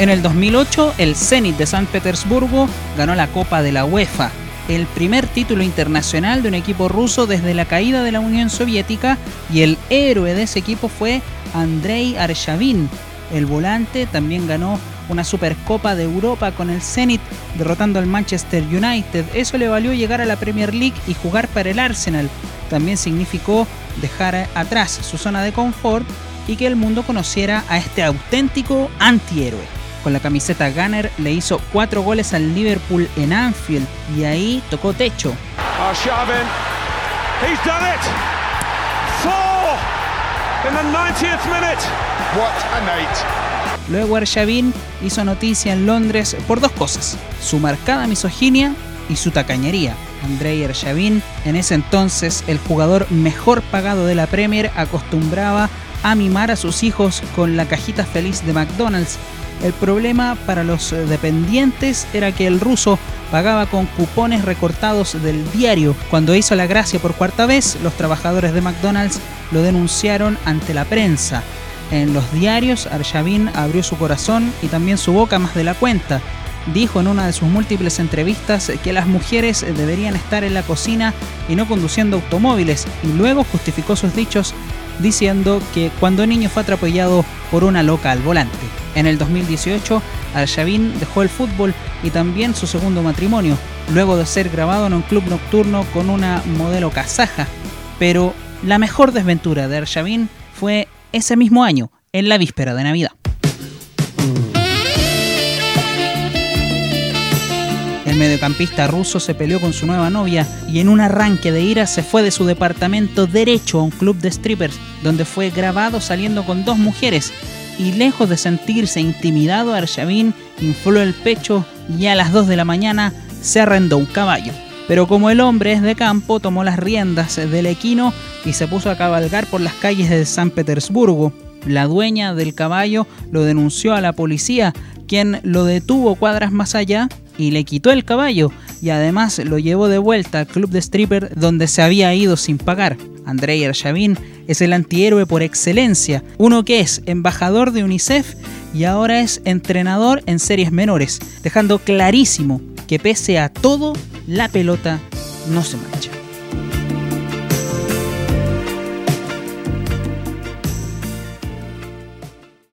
En el 2008, el Zenit de San Petersburgo ganó la Copa de la UEFA, el primer título internacional de un equipo ruso desde la caída de la Unión Soviética y el héroe de ese equipo fue Andrei Arshavin. El volante también ganó una Supercopa de Europa con el Zenit, derrotando al Manchester United. Eso le valió llegar a la Premier League y jugar para el Arsenal. También significó dejar atrás su zona de confort y que el mundo conociera a este auténtico antihéroe. Con la camiseta Gunner le hizo cuatro goles al Liverpool en Anfield y ahí tocó techo. Luego Arshavin hizo noticia en Londres por dos cosas, su marcada misoginia y su tacañería. Andrei Arshavin, en ese entonces el jugador mejor pagado de la Premier, acostumbraba a mimar a sus hijos con la cajita feliz de McDonald's el problema para los dependientes era que el ruso pagaba con cupones recortados del diario. Cuando hizo la gracia por cuarta vez, los trabajadores de McDonald's lo denunciaron ante la prensa. En los diarios, Arshavin abrió su corazón y también su boca más de la cuenta. Dijo en una de sus múltiples entrevistas que las mujeres deberían estar en la cocina y no conduciendo automóviles, y luego justificó sus dichos diciendo que cuando niño fue atropellado por una loca al volante. En el 2018, Arshavin dejó el fútbol y también su segundo matrimonio, luego de ser grabado en un club nocturno con una modelo kazaja. Pero la mejor desventura de Arshavin fue ese mismo año, en la víspera de Navidad. El mediocampista ruso se peleó con su nueva novia y en un arranque de ira se fue de su departamento derecho a un club de strippers, donde fue grabado saliendo con dos mujeres. Y lejos de sentirse intimidado, Arshavin infló el pecho y a las 2 de la mañana se arrendó un caballo. Pero como el hombre es de campo, tomó las riendas del equino y se puso a cabalgar por las calles de San Petersburgo. La dueña del caballo lo denunció a la policía, quien lo detuvo cuadras más allá y le quitó el caballo y además lo llevó de vuelta al club de stripper donde se había ido sin pagar. Andrei Arshavin es el antihéroe por excelencia, uno que es embajador de UNICEF y ahora es entrenador en series menores, dejando clarísimo que pese a todo, la pelota no se mancha.